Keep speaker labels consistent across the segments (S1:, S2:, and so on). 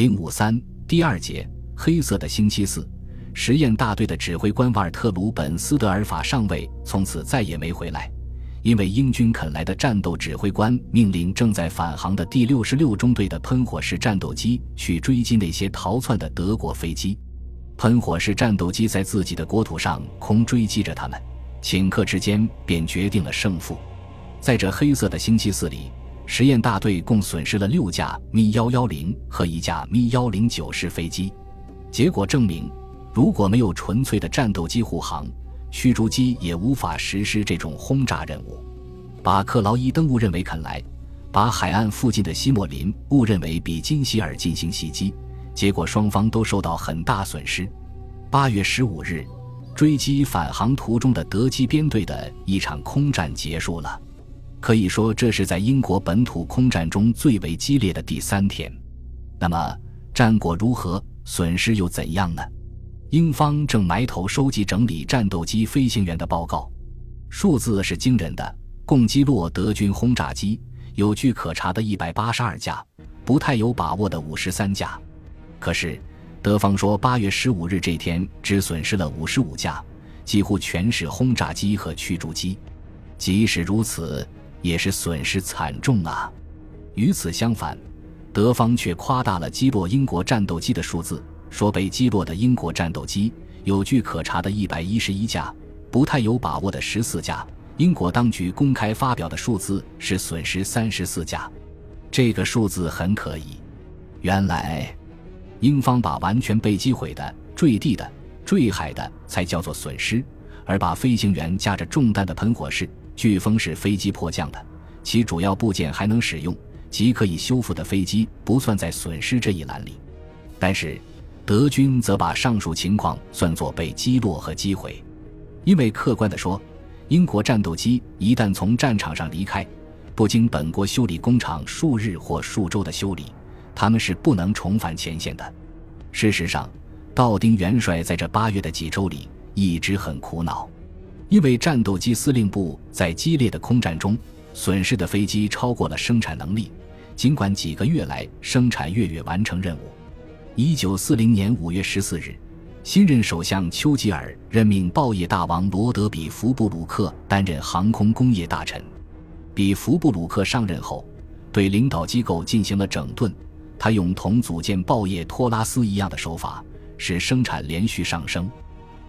S1: 零五三第二节黑色的星期四，实验大队的指挥官瓦尔特·鲁本斯德尔法上尉从此再也没回来，因为英军肯来的战斗指挥官命令正在返航的第六十六中队的喷火式战斗机去追击那些逃窜的德国飞机。喷火式战斗机在自己的国土上空追击着他们，顷刻之间便决定了胜负。在这黑色的星期四里。实验大队共损失了六架咪幺幺零和一架咪幺零九式飞机。结果证明，如果没有纯粹的战斗机护航，驱逐机也无法实施这种轰炸任务。把克劳伊登误认为肯来，把海岸附近的西莫林误认为比金希尔进行袭击，结果双方都受到很大损失。八月十五日，追击返航途中的德机编队的一场空战结束了。可以说，这是在英国本土空战中最为激烈的第三天。那么，战果如何？损失又怎样呢？英方正埋头收集整理战斗机飞行员的报告，数字是惊人的：共击落德军轰炸机有据可查的一百八十二架，不太有把握的五十三架。可是，德方说，八月十五日这天只损失了五十五架，几乎全是轰炸机和驱逐机。即使如此。也是损失惨重啊！与此相反，德方却夸大了击落英国战斗机的数字，说被击落的英国战斗机有据可查的一百一十一架，不太有把握的十四架。英国当局公开发表的数字是损失三十四架，这个数字很可疑。原来，英方把完全被击毁的、坠地的、坠海的才叫做损失，而把飞行员架着重弹的喷火式。飓风是飞机迫降的，其主要部件还能使用，即可以修复的飞机不算在损失这一栏里。但是，德军则把上述情况算作被击落和击毁，因为客观地说，英国战斗机一旦从战场上离开，不经本国修理工厂数日或数周的修理，他们是不能重返前线的。事实上，道丁元帅在这八月的几周里一直很苦恼。因为战斗机司令部在激烈的空战中损失的飞机超过了生产能力，尽管几个月来生产月月完成任务。一九四零年五月十四日，新任首相丘吉尔任命报业大王罗德比福布鲁克担任航空工业大臣。比福布鲁克上任后，对领导机构进行了整顿，他用同组建报业托拉斯一样的手法，使生产连续上升。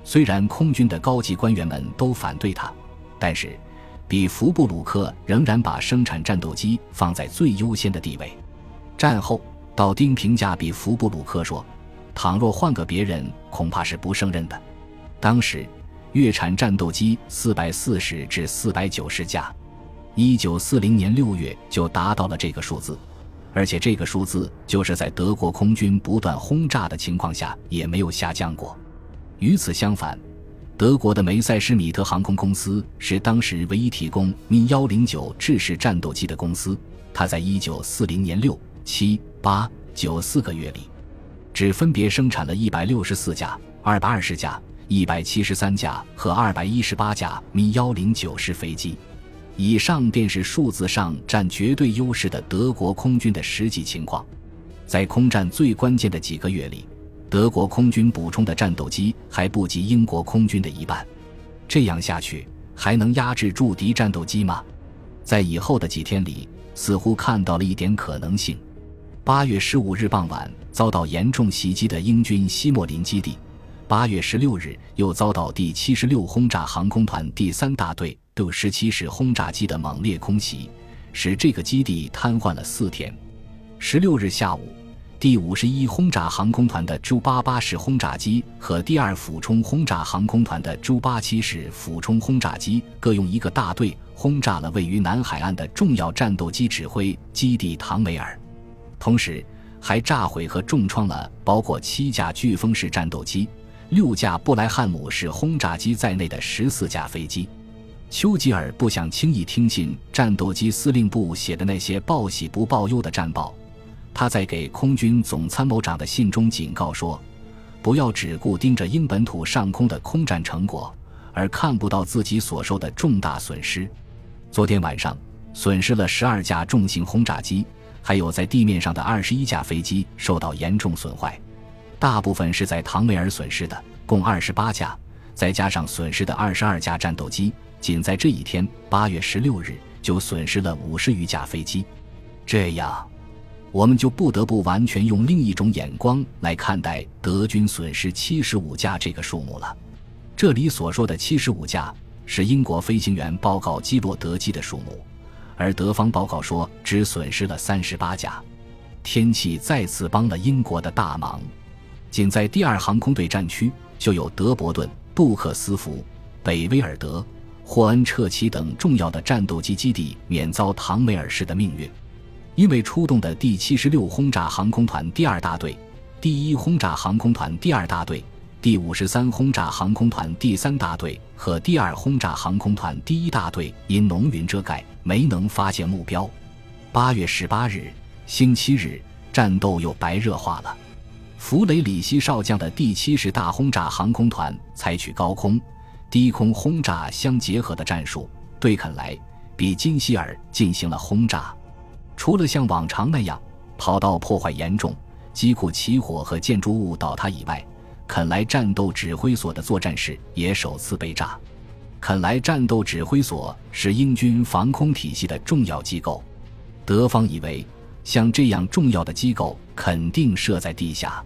S1: 虽然空军的高级官员们都反对他，但是比福布鲁克仍然把生产战斗机放在最优先的地位。战后，道丁评价比福布鲁克说：“倘若换个别人，恐怕是不胜任的。”当时，月产战斗机四百四十至四百九十架，一九四零年六月就达到了这个数字，而且这个数字就是在德国空军不断轰炸的情况下也没有下降过。与此相反，德国的梅塞施米特航空公司是当时唯一提供米幺零九制式战斗机的公司。它在一九四零年六、七、八、九四个月里，只分别生产了一百六十四架、二百二十架、一百七十三架和二百一十八架米幺零九式飞机。以上便是数字上占绝对优势的德国空军的实际情况。在空战最关键的几个月里。德国空军补充的战斗机还不及英国空军的一半，这样下去还能压制住敌战斗机吗？在以后的几天里，似乎看到了一点可能性。八月十五日傍晚遭到严重袭击的英军西莫林基地，八月十六日又遭到第七十六轰炸航空团第三大队六十七式轰炸机的猛烈空袭，使这个基地瘫痪了四天。十六日下午。第五十一轰炸航空团的朱八八式轰炸机和第二俯冲轰炸航空团的朱八七式俯冲轰炸机各用一个大队轰炸了位于南海岸的重要战斗机指挥基地唐梅尔，同时还炸毁和重创了包括七架飓风式战斗机、六架布莱汉姆式轰炸机在内的十四架飞机。丘吉尔不想轻易听信战斗机司令部写的那些报喜不报忧的战报。他在给空军总参谋长的信中警告说：“不要只顾盯着英本土上空的空战成果，而看不到自己所受的重大损失。昨天晚上损失了十二架重型轰炸机，还有在地面上的二十一架飞机受到严重损坏，大部分是在唐梅尔损失的，共二十八架，再加上损失的二十二架战斗机，仅在这一天，八月十六日就损失了五十余架飞机。这样，我们就不得不完全用另一种眼光来看待德军损失七十五架这个数目了。这里所说的七十五架是英国飞行员报告击落德机的数目。而德方报告说，只损失了三十八架。天气再次帮了英国的大忙，仅在第二航空队战区就有德伯顿、杜克斯福、北威尔德、霍恩彻奇等重要的战斗机基地免遭唐梅尔式的命运，因为出动的第七十六轰炸航空团第二大队、第一轰炸航空团第二大队。第五十三轰炸航空团第三大队和第二轰炸航空团第一大队因浓云遮盖，没能发现目标。八月十八日，星期日，战斗又白热化了。弗雷里希少将的第七十大轰炸航空团采取高空、低空轰炸相结合的战术，对肯莱、比金希尔进行了轰炸。除了像往常那样跑道破坏严重、机库起火和建筑物倒塌以外，肯莱战斗指挥所的作战室也首次被炸。肯莱战斗指挥所是英军防空体系的重要机构，德方以为像这样重要的机构肯定设在地下，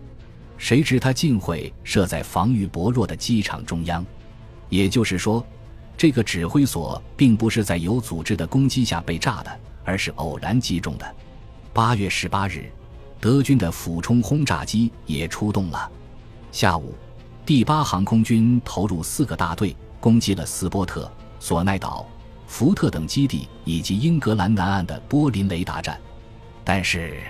S1: 谁知它竟会设在防御薄弱的机场中央。也就是说，这个指挥所并不是在有组织的攻击下被炸的，而是偶然击中的。八月十八日，德军的俯冲轰炸机也出动了。下午，第八航空军投入四个大队，攻击了斯波特、索奈岛、福特等基地，以及英格兰南岸的波林雷达站。但是，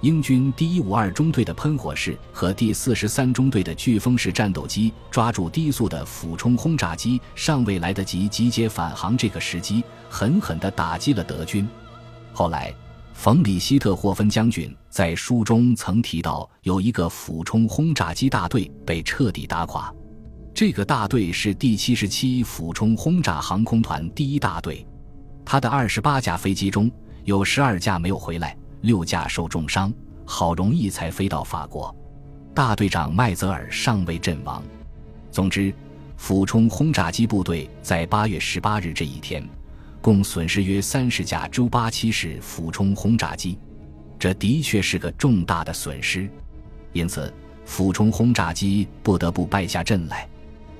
S1: 英军第一五二中队的喷火式和第四十三中队的飓风式战斗机抓住低速的俯冲轰炸机尚未来得及集结返航这个时机，狠狠地打击了德军。后来。冯·里希特霍芬将军在书中曾提到，有一个俯冲轰炸机大队被彻底打垮。这个大队是第七十七俯冲轰炸航空团第一大队，他的二十八架飞机中有十二架没有回来，六架受重伤，好容易才飞到法国。大队长麦泽尔尚未阵亡。总之，俯冲轰炸机部队在八月十八日这一天。共损失约三十架 J 八七式俯冲轰炸机，这的确是个重大的损失。因此，俯冲轰炸机不得不败下阵来。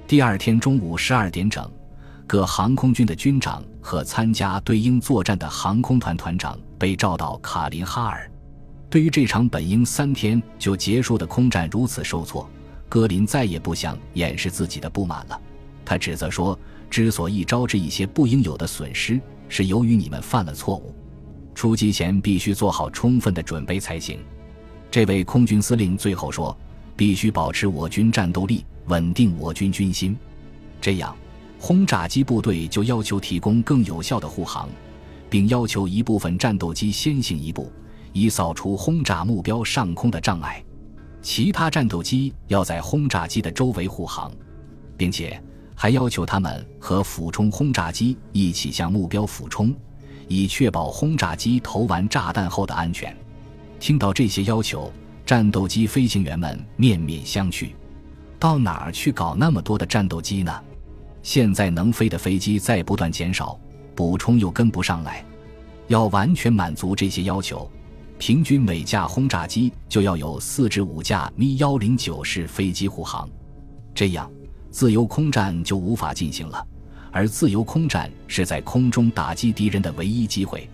S1: 第二天中午十二点整，各航空军的军长和参加对英作战的航空团团长被召到卡林哈尔。对于这场本应三天就结束的空战如此受挫，戈林再也不想掩饰自己的不满了。他指责说。之所以招致一些不应有的损失，是由于你们犯了错误。出击前必须做好充分的准备才行。这位空军司令最后说：“必须保持我军战斗力，稳定我军军心。这样，轰炸机部队就要求提供更有效的护航，并要求一部分战斗机先行一步，以扫除轰炸目标上空的障碍。其他战斗机要在轰炸机的周围护航，并且。”还要求他们和俯冲轰炸机一起向目标俯冲，以确保轰炸机投完炸弹后的安全。听到这些要求，战斗机飞行员们面面相觑。到哪儿去搞那么多的战斗机呢？现在能飞的飞机在不断减少，补充又跟不上来。要完全满足这些要求，平均每架轰炸机就要有四至五架咪幺零九式飞机护航。这样。自由空战就无法进行了，而自由空战是在空中打击敌人的唯一机会。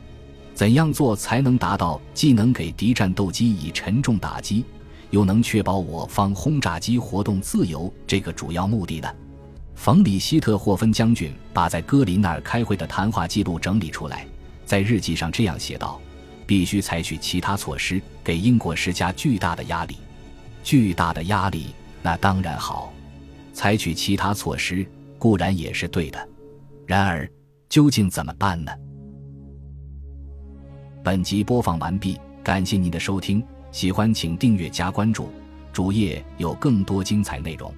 S1: 怎样做才能达到既能给敌战斗机以沉重打击，又能确保我方轰炸机活动自由这个主要目的呢？冯·里希特霍芬将军把在戈林那儿开会的谈话记录整理出来，在日记上这样写道：“必须采取其他措施，给英国施加巨大的压力。巨大的压力，那当然好。”采取其他措施固然也是对的，然而究竟怎么办呢？本集播放完毕，感谢您的收听，喜欢请订阅加关注，主页有更多精彩内容。